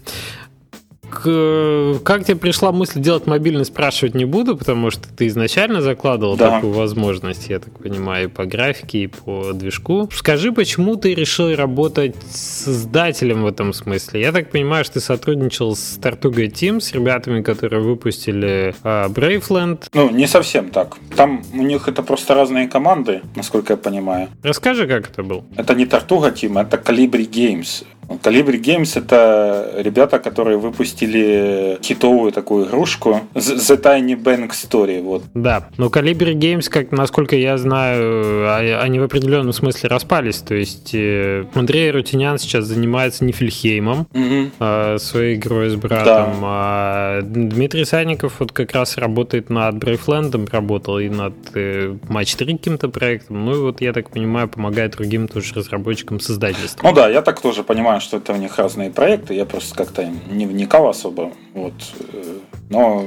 Speaker 1: как тебе пришла мысль делать мобильный, спрашивать не буду, потому что ты изначально закладывал да. такую возможность, я так понимаю, и по графике, и по движку. Скажи, почему ты решил работать с издателем в этом смысле? Я так понимаю, что ты сотрудничал с Tortuga Team, с ребятами, которые выпустили uh, Braveland.
Speaker 2: Ну, не совсем так. Там у них это просто разные команды, насколько я понимаю.
Speaker 1: Расскажи, как это был.
Speaker 2: Это не Tortuga Team, это Calibri Games. Calibri Games это ребята, которые выпустили хитовую такую игрушку The Tiny Bank Story. Вот.
Speaker 1: Да, но Calibri Games, как, насколько я знаю, а, они в определенном смысле распались. То есть э, Андрей Рутинян сейчас занимается Нифельхеймом, угу. своей игрой с братом, да. а Дмитрий Санников вот как раз работает над Брейфлендом, работал и над э, Match 3 каким-то проектом. Ну и вот, я так понимаю, помогает другим тоже разработчикам создательства.
Speaker 2: Ну да, я так тоже понимаю понимаю, что это у них разные проекты, я просто как-то не вникал особо. Вот. Э, но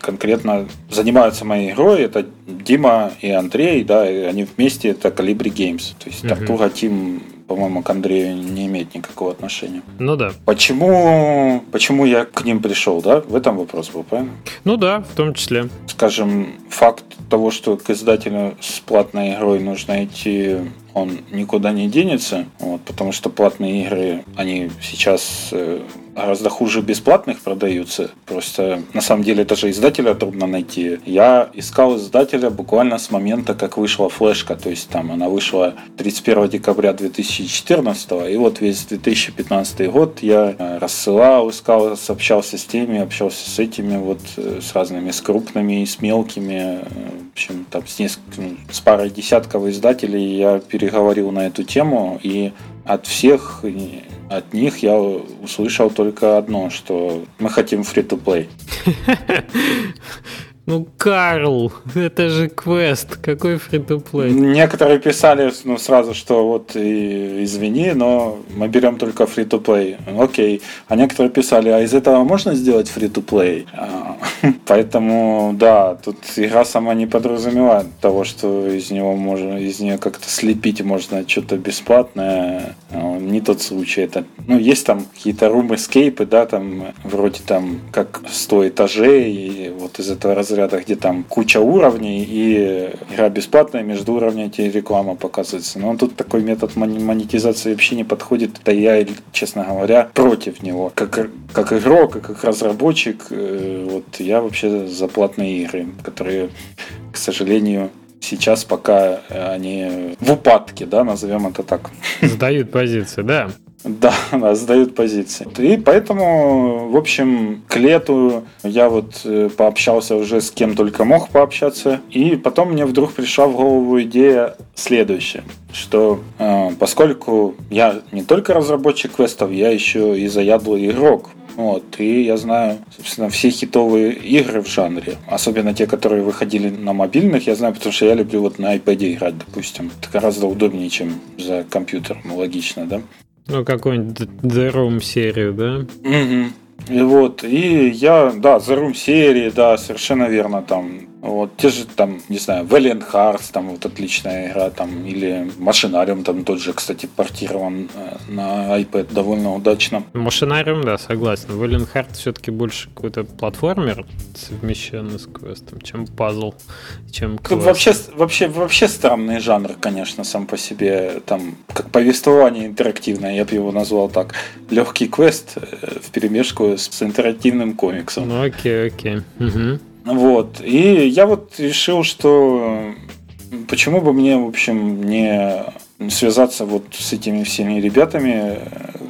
Speaker 2: конкретно занимаются моей игрой, это Дима и Андрей, да, и они вместе, это Calibri Games. То есть uh-huh. Team по-моему, к Андрею не имеет никакого отношения.
Speaker 1: Ну да.
Speaker 2: Почему, почему я к ним пришел, да? В этом вопрос был, правильно?
Speaker 1: Ну да, в том числе.
Speaker 2: Скажем, факт того, что к издателю с платной игрой нужно идти он никуда не денется, вот, потому что платные игры, они сейчас э, гораздо хуже бесплатных продаются. Просто на самом деле это же издателя трудно найти. Я искал издателя буквально с момента, как вышла флешка. То есть там она вышла 31 декабря 2014, и вот весь 2015 год я э, рассылал, искал, общался с теми, общался с этими, вот э, с разными, с крупными, с мелкими. Э, в общем, там с, несколькими, с парой десятков издателей я переговорил на эту тему, и от всех от них я услышал только одно, что мы хотим free-to-play.
Speaker 1: Ну, Карл, это же квест, какой фри-то-плей?
Speaker 2: Некоторые писали ну, сразу, что вот и, извини, но мы берем только фри-то-плей. Окей. А некоторые писали, а из этого можно сделать фри-то-плей? А, поэтому, да, тут игра сама не подразумевает того, что из него можно, из нее как-то слепить можно что-то бесплатное. А, не тот случай. Это, ну, есть там какие-то рум эскейпы, да, там вроде там как 100 этажей, и вот из этого раз разряда, где там куча уровней и игра бесплатная, между уровнями тебе реклама показывается. Но тут такой метод монетизации вообще не подходит. Да я, честно говоря, против него. Как, как игрок, как разработчик, э, вот я вообще за платные игры, которые, к сожалению, сейчас пока они в упадке, да, назовем это так.
Speaker 1: Сдают позиции, да.
Speaker 2: Да, да, сдают позиции. И поэтому, в общем, к лету я вот э, пообщался уже с кем только мог пообщаться. И потом мне вдруг пришла в голову идея следующая, что э, поскольку я не только разработчик квестов, я еще и заядлый игрок Вот, и я знаю, собственно, все хитовые игры в жанре, особенно те, которые выходили на мобильных, я знаю, потому что я люблю вот на iPad играть, допустим. Это гораздо удобнее, чем за компьютер, ну, логично, да?
Speaker 1: Ну, какую-нибудь The Room серию, да?
Speaker 2: Угу. И вот, и я, да, The Room серии, да, совершенно верно, там, вот, те же там, не знаю, Valiant Hearts, там вот отличная игра, там, или Машинариум, там тот же, кстати, портирован э, на iPad довольно удачно.
Speaker 1: Машинариум, да, согласен. Valiant Hearts все-таки больше какой-то платформер, совмещенный с квестом, чем пазл, чем квест.
Speaker 2: Вообще, вообще, вообще странный жанр, конечно, сам по себе, там, как повествование интерактивное, я бы его назвал так. Легкий квест э, в перемешку с интерактивным комиксом.
Speaker 1: Ну, окей, окей. Угу.
Speaker 2: Вот. И я вот решил, что почему бы мне, в общем, не связаться вот с этими всеми ребятами,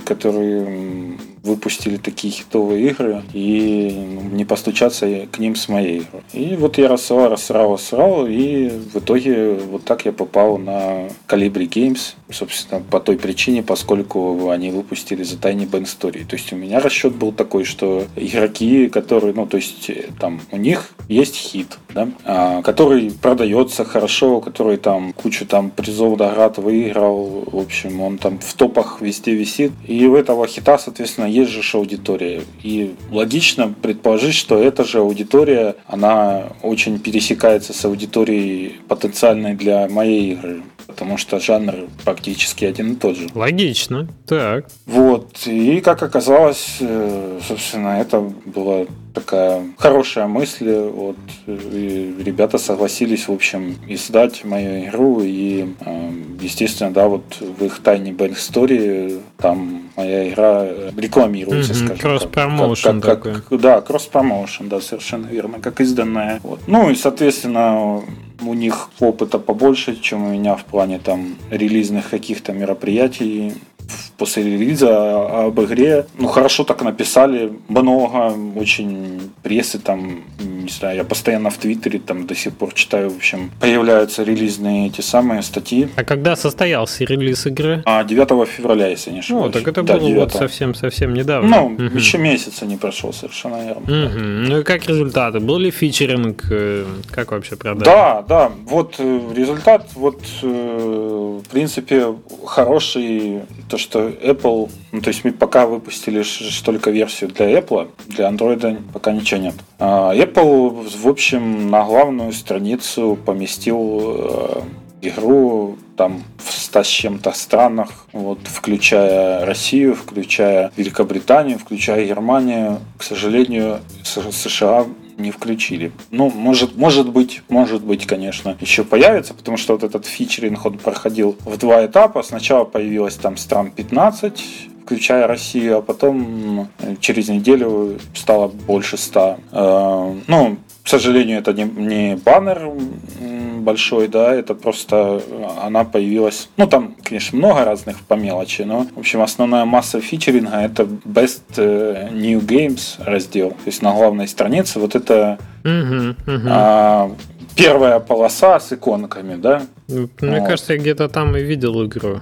Speaker 2: которые выпустили такие хитовые игры и не постучаться к ним с моей игрой. И вот я рассылал, рассылал, рассылал, и в итоге вот так я попал на Calibri Games, собственно, по той причине, поскольку они выпустили за Tiny Band Story. То есть у меня расчет был такой, что игроки, которые, ну, то есть там у них есть хит, да, а, который продается хорошо, который там кучу там призов наград выиграл, в общем, он там в топах везде висит, и у этого хита, соответственно, есть же аудитория. И логично предположить, что эта же аудитория, она очень пересекается с аудиторией потенциальной для моей игры потому что жанр практически один и тот же.
Speaker 1: Логично, так.
Speaker 2: Вот, и как оказалось, э, собственно, это была такая хорошая мысль. Вот, и ребята согласились, в общем, издать мою игру. И, э, естественно, да, вот в их Tiny Bank Story там моя игра рекламируется, mm-hmm, скажем
Speaker 1: Кросс-промоушен
Speaker 2: как, как, как, Да, кросс-промоушен, да, совершенно верно, как изданная. Вот. Ну и, соответственно, у них опыта побольше, чем у меня в плане там релизных каких-то мероприятий после релиза об игре. Ну, хорошо так написали, много, очень прессы там, не знаю, я постоянно в Твиттере там до сих пор читаю, в общем, появляются релизные эти самые статьи.
Speaker 1: А когда состоялся релиз игры?
Speaker 2: А 9 февраля, если не ошибаюсь.
Speaker 1: О, так это да, было 9. вот совсем-совсем недавно.
Speaker 2: Ну, угу. еще месяца не прошел, совершенно верно.
Speaker 1: Угу. Ну и как результаты? Был ли фичеринг? Э, как вообще продали?
Speaker 2: Да, да, вот э, результат, вот э, в принципе хороший, то, что Apple, ну, то есть мы пока выпустили только версию для Apple, для Android пока ничего нет. А Apple, в общем, на главную страницу поместил э, игру там в 100 с чем-то странах, вот, включая Россию, включая Великобританию, включая Германию. К сожалению, США не включили. Ну, может, может быть, может быть, конечно, еще появится, потому что вот этот фичеринг он проходил в два этапа. Сначала появилось там стран 15, включая Россию, а потом через неделю стало больше 100. Э, ну, к сожалению, это не, не баннер большой, да, это просто она появилась, ну там, конечно, много разных по мелочи, но, в общем, основная масса фичеринга это Best э, New Games раздел, то есть на главной странице вот это uh-huh, uh-huh. А, первая полоса с иконками, да.
Speaker 1: Мне вот. кажется, я где-то там и видел игру.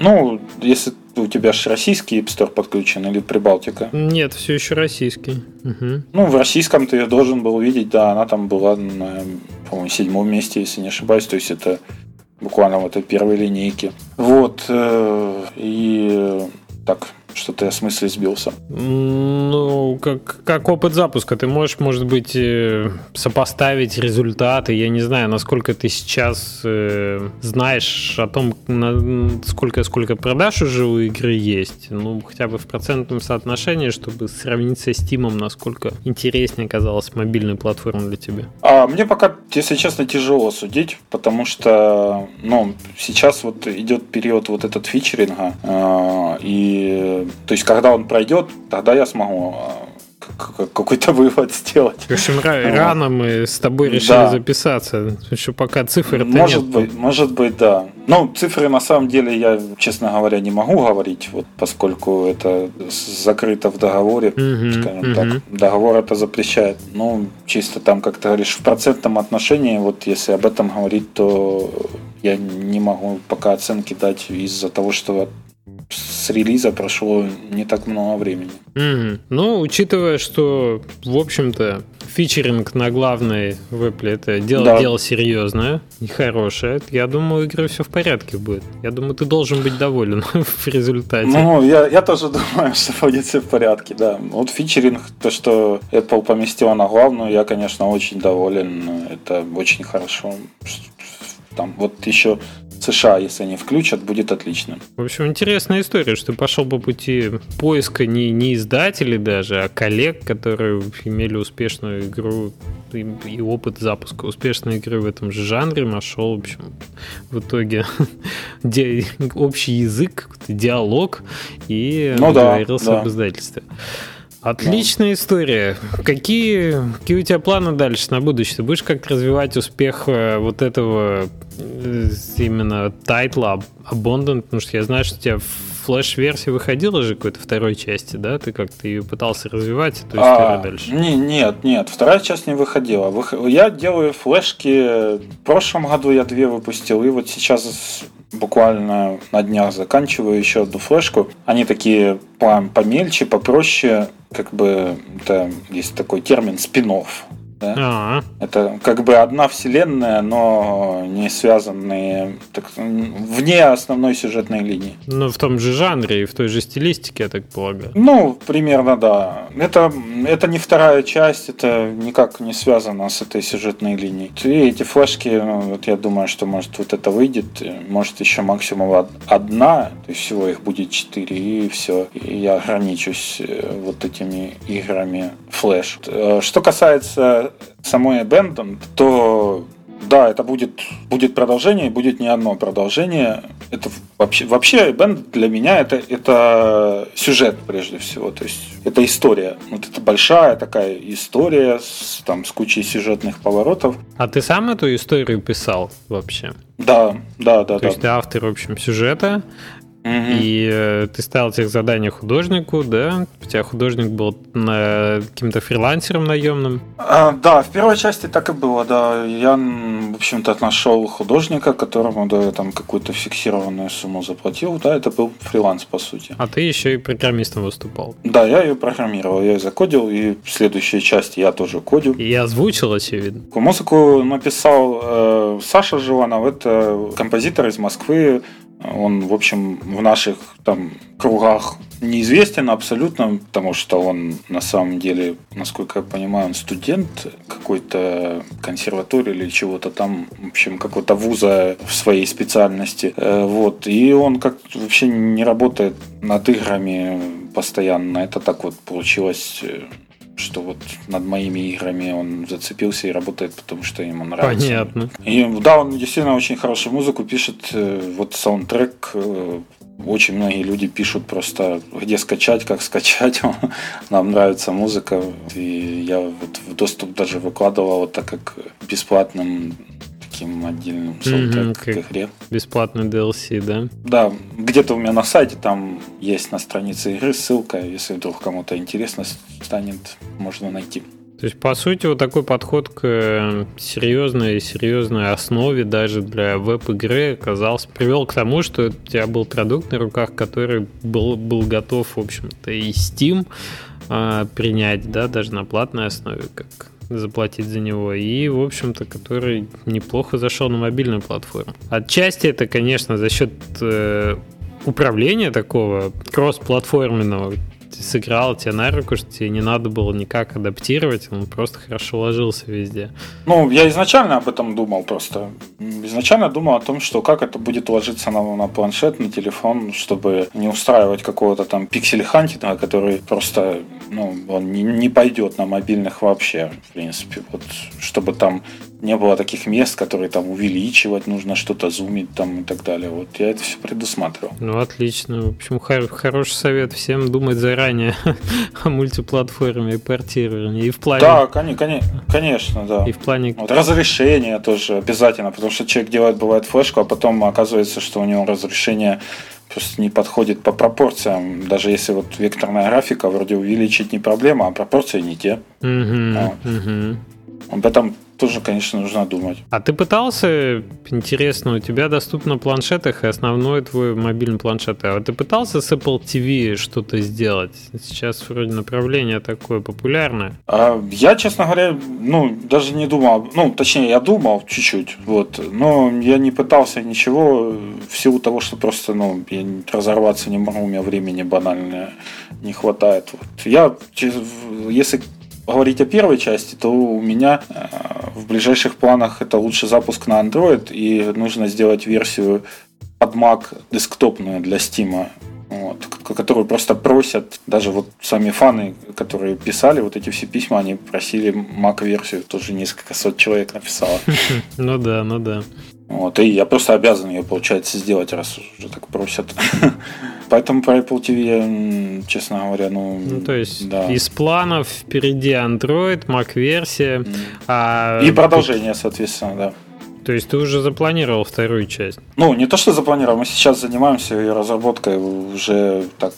Speaker 2: Ну, если у тебя же российский App Store подключен или Прибалтика?
Speaker 1: Нет, все еще российский. Угу.
Speaker 2: Ну, в российском ты ее должен был видеть, да, она там была на, по-моему, седьмом месте, если не ошибаюсь, то есть это буквально в этой первой линейке. Вот, э, и так, что-то я в смысле сбился.
Speaker 1: Ну, как, как опыт запуска, ты можешь, может быть, э, сопоставить результаты. Я не знаю, насколько ты сейчас э, знаешь о том, на, сколько, сколько продаж уже у игры есть. Ну, хотя бы в процентном соотношении, чтобы сравнить со Steam, насколько интереснее оказалась мобильная платформа для тебя.
Speaker 2: А мне пока, если честно, тяжело судить, потому что, ну, сейчас вот идет период вот этот фичеринга, э, и то есть, когда он пройдет, тогда я смогу а, какой-то вывод сделать.
Speaker 1: В общем, рано мы с тобой решили да. записаться, еще пока цифры
Speaker 2: Может
Speaker 1: нет.
Speaker 2: быть, может быть, да. Ну, цифры на самом деле я, честно говоря, не могу говорить, вот, поскольку это закрыто в договоре, угу, скажем угу. так. Договор это запрещает. Ну, чисто там, как ты говоришь, в процентном отношении, вот если об этом говорить, то я не могу пока оценки дать из-за того, что с релиза прошло не так много времени.
Speaker 1: Mm-hmm. Ну, учитывая, что, в общем-то, фичеринг на главной вэпле это дело, да. дело серьезное и хорошее, я думаю, игры все в порядке будет. Я думаю, ты должен быть доволен в результате.
Speaker 2: Ну, я, я тоже думаю, что будет все в порядке, да. Вот фичеринг, то, что Apple поместила на главную, я, конечно, очень доволен. Это очень хорошо. Там вот еще США, если они включат, будет отлично.
Speaker 1: В общем, интересная история, что ты пошел по пути поиска не, не издателей даже, а коллег, которые имели успешную игру и, и опыт запуска успешной игры в этом же жанре, нашел, в общем, в итоге общий язык, диалог и ну, договорился да, да. об издательстве. Отличная история. Какие, какие у тебя планы дальше на будущее? Ты будешь как-то развивать успех э, вот этого э, именно тайтла Abundant? Потому что я знаю, что у тебя флеш-версия выходила же какой-то второй части, да? Ты как-то ее пытался развивать, эту историю а, дальше?
Speaker 2: Не, нет, нет, вторая часть не выходила. Я делаю флешки. В прошлом году я две выпустил, и вот сейчас буквально на днях заканчиваю еще одну флешку. Они такие помельче, попроще, как бы это есть такой термин спинов. Да? А-а. Это как бы одна вселенная, но не связанные так, вне основной сюжетной линии.
Speaker 1: Ну, в том же жанре и в той же стилистике, я так полагаю.
Speaker 2: Ну, примерно, да. Это, это не вторая часть, это никак не связано с этой сюжетной линией. И эти флешки, ну, вот я думаю, что может вот это выйдет, может еще максимум одна, то есть всего их будет четыре, и все. И я ограничусь э, вот этими играми флеш. Э, что касается самой Abandon, то да, это будет, будет продолжение, будет не одно продолжение. Это вообще, вообще Бенд для меня это, это сюжет прежде всего. То есть это история. Вот это большая такая история с, там, с кучей сюжетных поворотов.
Speaker 1: А ты сам эту историю писал вообще?
Speaker 2: Да, да, да.
Speaker 1: То
Speaker 2: да.
Speaker 1: есть ты автор, в общем, сюжета, и э, ты ставил тех задания художнику, да? У тебя художник был на, каким-то фрилансером наемным?
Speaker 2: А, да, в первой части так и было, да. Я, в общем-то, нашел художника, которому да, там какую-то фиксированную сумму заплатил. Да, это был фриланс, по сути.
Speaker 1: А ты еще и программистом выступал?
Speaker 2: Да, я ее программировал, я ее закодил, и в следующей части я тоже кодил.
Speaker 1: И озвучил, очевидно.
Speaker 2: Музыку написал э, Саша Живанов, это композитор из Москвы, он, в общем, в наших там кругах неизвестен абсолютно, потому что он на самом деле, насколько я понимаю, он студент какой-то консерватории или чего-то там, в общем, какого-то вуза в своей специальности. Э, вот. И он как вообще не работает над играми постоянно. Это так вот получилось э, что вот над моими играми он зацепился и работает, потому что ему нравится.
Speaker 1: Понятно.
Speaker 2: И да, он действительно очень хорошую музыку пишет. Э, вот саундтрек э, очень многие люди пишут просто, где скачать, как скачать. Нам нравится музыка. И я вот в доступ даже выкладывал, вот так как бесплатным таким отдельным саундтрек mm-hmm, к игре.
Speaker 1: Бесплатный DLC, да?
Speaker 2: Да, где-то у меня на сайте там есть на странице игры ссылка, если вдруг кому-то интересно станет, можно найти.
Speaker 1: То есть, по сути, вот такой подход к э, серьезной серьезной основе даже для веб-игры оказался, привел к тому, что у тебя был продукт на руках, который был, был готов, в общем-то, и Steam э, принять, да, даже на платной основе, как заплатить за него, и, в общем-то, который неплохо зашел на мобильную платформу. Отчасти это, конечно, за счет э, управления такого кроссплатформенного сыграл тебе на руку, что тебе не надо было никак адаптировать, он просто хорошо ложился везде.
Speaker 2: Ну, я изначально об этом думал просто. Изначально думал о том, что как это будет ложиться на, на планшет, на телефон, чтобы не устраивать какого-то там pixel hunting а, который просто, ну, он не, не пойдет на мобильных вообще, в принципе. Вот, чтобы там не было таких мест, которые там увеличивать, нужно что-то зумить там и так далее. Вот я это все предусматривал.
Speaker 1: Ну, отлично. В общем, хор- хороший совет всем думать заранее о мультиплатформе и портировании. И в плане...
Speaker 2: Да, конечно, конечно, да.
Speaker 1: И в плане...
Speaker 2: Вот, разрешение тоже обязательно, потому что человек делает, бывает, флешку, а потом оказывается, что у него разрешение просто не подходит по пропорциям. Даже если вот векторная графика, вроде увеличить не проблема, а пропорции не те.
Speaker 1: Угу, вот. угу.
Speaker 2: Об этом тоже, конечно, нужно думать.
Speaker 1: А ты пытался, интересно, у тебя доступно планшетах и основной твой мобильный планшет. А ты пытался с Apple TV что-то сделать? Сейчас вроде направление такое популярное.
Speaker 2: А я, честно говоря, ну, даже не думал, ну, точнее, я думал чуть-чуть, вот, но я не пытался ничего в силу того, что просто, ну, я разорваться не могу, у меня времени банально не хватает. Вот. Я, если говорить о первой части, то у меня э, в ближайших планах это лучший запуск на Android, и нужно сделать версию под Mac десктопную для Steam, вот, которую просто просят, даже вот сами фаны, которые писали вот эти все письма, они просили Mac-версию, тоже несколько сот человек написало.
Speaker 1: Ну да, ну да.
Speaker 2: Вот, и я просто обязан ее, получается, сделать, раз уже так просят. Поэтому про Apple TV я, честно говоря, ну...
Speaker 1: Ну, то есть да. из планов впереди Android, Mac-версия. Mm.
Speaker 2: А... И продолжение, соответственно, да.
Speaker 1: То есть ты уже запланировал вторую часть?
Speaker 2: Ну, не то, что запланировал, мы сейчас занимаемся ее разработкой уже так,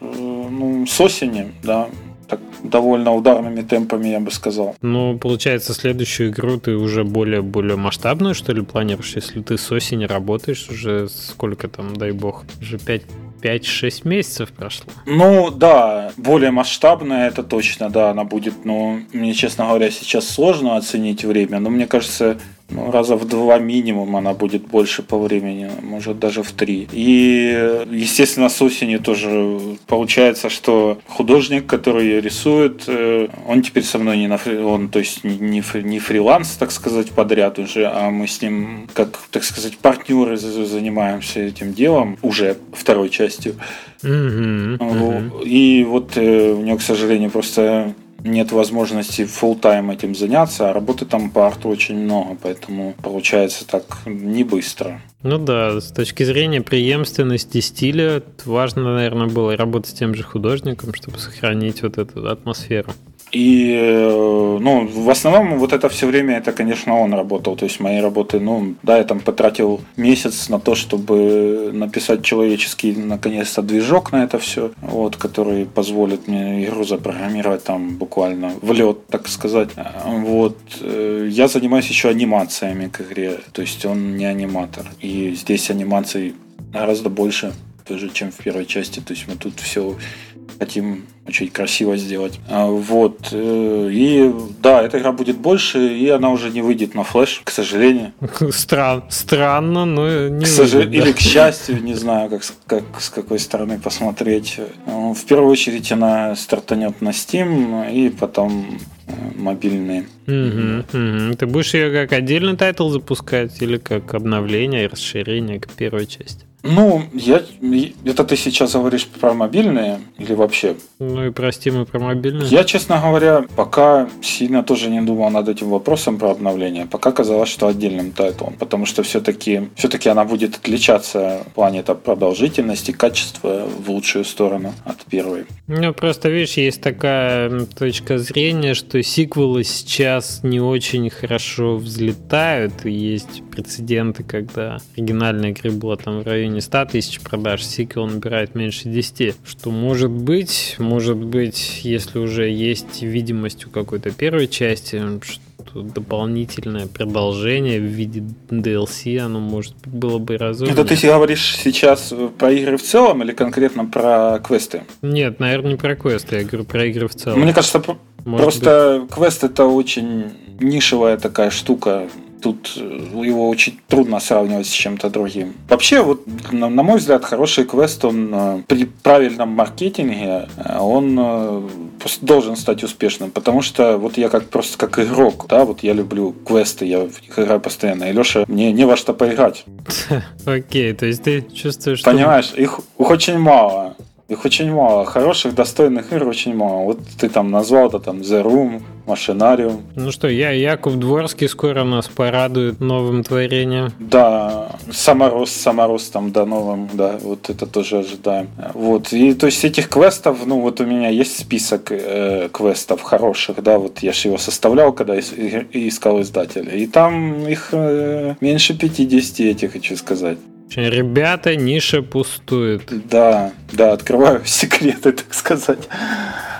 Speaker 2: ну, с осени, да, так довольно ударными темпами, я бы сказал.
Speaker 1: Ну, получается, следующую игру ты уже более, более масштабную, что ли, планируешь? Если ты с осени работаешь, уже сколько там, дай бог, уже 5 5-6 месяцев прошло.
Speaker 2: Ну да, более масштабная это точно, да, она будет, но мне, честно говоря, сейчас сложно оценить время, но мне кажется, ну, раза в два минимум она будет больше по времени, может даже в три. И, естественно, с осени тоже получается, что художник, который рисует, э, он теперь со мной не на фри... он, то есть не, не фриланс, так сказать, подряд уже, а мы с ним, как, так сказать, партнеры занимаемся этим делом уже второй частью. Mm-hmm. Mm-hmm. И вот э, у него, к сожалению, просто нет возможности full тайм этим заняться, а работы там по арту очень много, поэтому получается так не быстро.
Speaker 1: Ну да, с точки зрения преемственности стиля важно, наверное, было работать с тем же художником, чтобы сохранить вот эту атмосферу.
Speaker 2: И, э, ну, в основном вот это все время, это, конечно, он работал. То есть мои работы, ну, да, я там потратил месяц на то, чтобы написать человеческий, наконец-то, движок на это все, вот, который позволит мне игру запрограммировать там буквально в лед, так сказать. Вот. Э, я занимаюсь еще анимациями к игре, то есть он не аниматор. И здесь анимаций гораздо больше, тоже, чем в первой части. То есть мы тут все хотим очень красиво сделать. А, вот. Э, и да, эта игра будет больше, и она уже не выйдет на флеш, к сожалению.
Speaker 1: Стран, странно, но не
Speaker 2: к
Speaker 1: сож...
Speaker 2: выйдет, Или к счастью, не знаю, как, как, с какой стороны посмотреть. Ну, в первую очередь она стартанет на Steam, и потом э, мобильные.
Speaker 1: Угу, угу. Ты будешь ее как отдельный title запускать или как обновление и расширение к первой части?
Speaker 2: Ну, я, это ты сейчас говоришь про мобильные или вообще?
Speaker 1: Ну и прости, мы про мобильные.
Speaker 2: Я, честно говоря, пока сильно тоже не думал над этим вопросом про обновление. Пока казалось, что отдельным title ом, потому что все-таки все-таки она будет отличаться в плане там, продолжительности, качества в лучшую сторону от первой.
Speaker 1: Ну, просто, видишь, есть такая точка зрения, что сиквелы сейчас не очень хорошо взлетают, есть прецеденты, когда оригинальная игра была там в районе 100 тысяч продаж, сиквел набирает меньше 10. Что может быть, может быть, если уже есть видимость у какой-то первой части, что дополнительное продолжение в виде DLC, оно может было бы разумно.
Speaker 2: Это ты говоришь сейчас про игры в целом или конкретно про квесты?
Speaker 1: Нет, наверное, не про квесты, я говорю про игры в целом.
Speaker 2: Мне кажется, может просто быть... квест это очень нишевая такая штука тут э, его очень трудно сравнивать с чем-то другим. Вообще, вот, на, на мой взгляд, хороший квест, он э, при правильном маркетинге, э, он должен стать успешным, потому что вот я как просто как игрок, да, вот я люблю квесты, я в них играю постоянно, и Леша, мне не во что поиграть.
Speaker 1: Окей, то есть ты чувствуешь,
Speaker 2: что... Понимаешь, их, их очень мало. Их очень мало. Хороших, достойных игр очень мало. Вот ты там назвал это там The Room, Машинариум.
Speaker 1: Ну что, я, Яков Дворский скоро нас порадует новым творением.
Speaker 2: Да, Саморос, Саморос там, да, новым, да, вот это тоже ожидаем. Вот, и то есть этих квестов, ну вот у меня есть список э, квестов хороших, да, вот я же его составлял, когда искал издателя, и там их э, меньше 50 этих, хочу сказать.
Speaker 1: Ребята, ниша пустует.
Speaker 2: Да, да, открываю секреты, так сказать.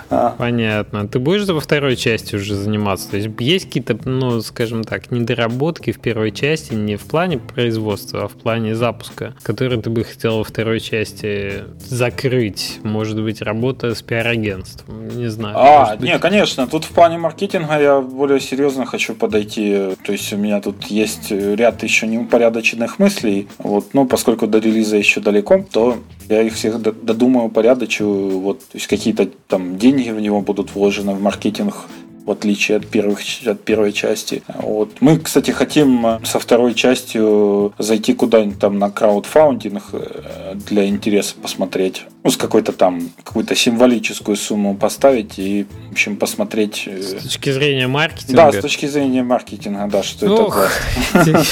Speaker 1: А. Понятно. Ты будешь во второй части уже заниматься? То есть есть какие-то, ну, скажем так, недоработки в первой части не в плане производства, а в плане запуска, которые ты бы хотел во второй части закрыть? Может быть, работа с пиар-агентством? Не знаю.
Speaker 2: А, быть... не, конечно. Тут в плане маркетинга я более серьезно хочу подойти. То есть у меня тут есть ряд еще неупорядоченных мыслей. Вот, ну, поскольку до релиза еще далеко, то я их всех додумаю, упорядочу. Вот, то есть какие-то там деньги в него будут вложены в маркетинг в отличие от, первых, от первой части. Вот. Мы, кстати, хотим э, со второй частью зайти куда-нибудь там на краудфаундинг э, для интереса посмотреть. Ну, с какой-то там, какую-то символическую сумму поставить и, в общем, посмотреть.
Speaker 1: Э, с точки зрения маркетинга?
Speaker 2: Да, с точки зрения маркетинга, да, что Ох, это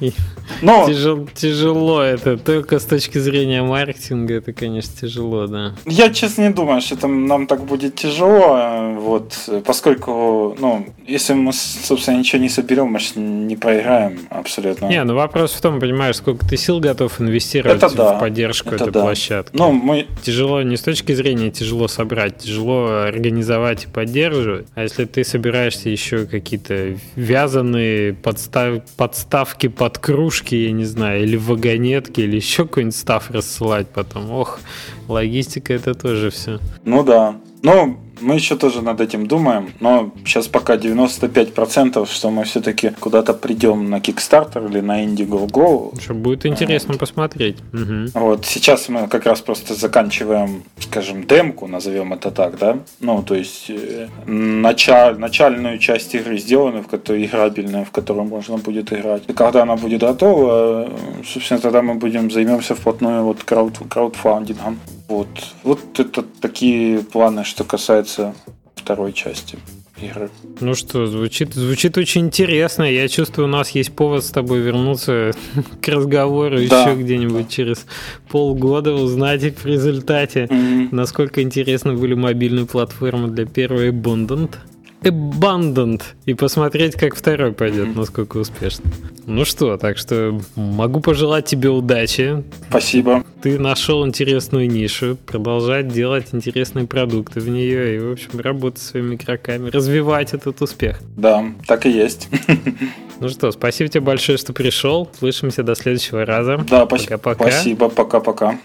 Speaker 1: Но... Тяжело, тяжело это, только с точки зрения маркетинга это, конечно, тяжело, да.
Speaker 2: Я, честно, не думаю, что это нам так будет тяжело, вот, поскольку, ну, если мы, собственно, ничего не соберем, мы же не проиграем абсолютно.
Speaker 1: Не, ну вопрос в том, понимаешь, сколько ты сил готов инвестировать это да, в поддержку это этой да. площадки. Ну, мы... Тяжело не с точки зрения тяжело собрать, тяжело организовать и поддерживать, а если ты собираешься еще какие-то вязаные подстав... подставки под кружки, я не знаю, или вагонетки, или еще какой-нибудь став рассылать потом, ох, логистика это тоже все.
Speaker 2: Ну да, ну, мы еще тоже над этим думаем, но сейчас пока 95%, что мы все-таки куда-то придем на Kickstarter или на Indiegogo.
Speaker 1: Что будет интересно вот. посмотреть.
Speaker 2: Угу. Вот сейчас мы как раз просто заканчиваем, скажем, демку, назовем это так, да? Ну, то есть э, началь, начальную часть игры сделаны, в которой играбельная, в которой можно будет играть. И когда она будет готова, собственно, тогда мы будем займемся вплотную вот крауд, краудфандингом. Вот. Вот это такие планы, что касается второй части игры.
Speaker 1: Ну что, звучит, звучит очень интересно. Я чувствую, у нас есть повод с тобой вернуться к разговору да. еще где-нибудь через полгода, узнать в результате, mm-hmm. насколько интересны были мобильные платформы для первой Abundant. Abundant и посмотреть, как второй пойдет, насколько успешно. Ну что, так что могу пожелать тебе удачи.
Speaker 2: Спасибо.
Speaker 1: Ты нашел интересную нишу, продолжать делать интересные продукты в нее и, в общем, работать своими игроками, развивать этот успех.
Speaker 2: Да, так и есть.
Speaker 1: Ну что, спасибо тебе большое, что пришел. Слышимся до следующего раза.
Speaker 2: Да, пока-пока. Спасибо, пока-пока.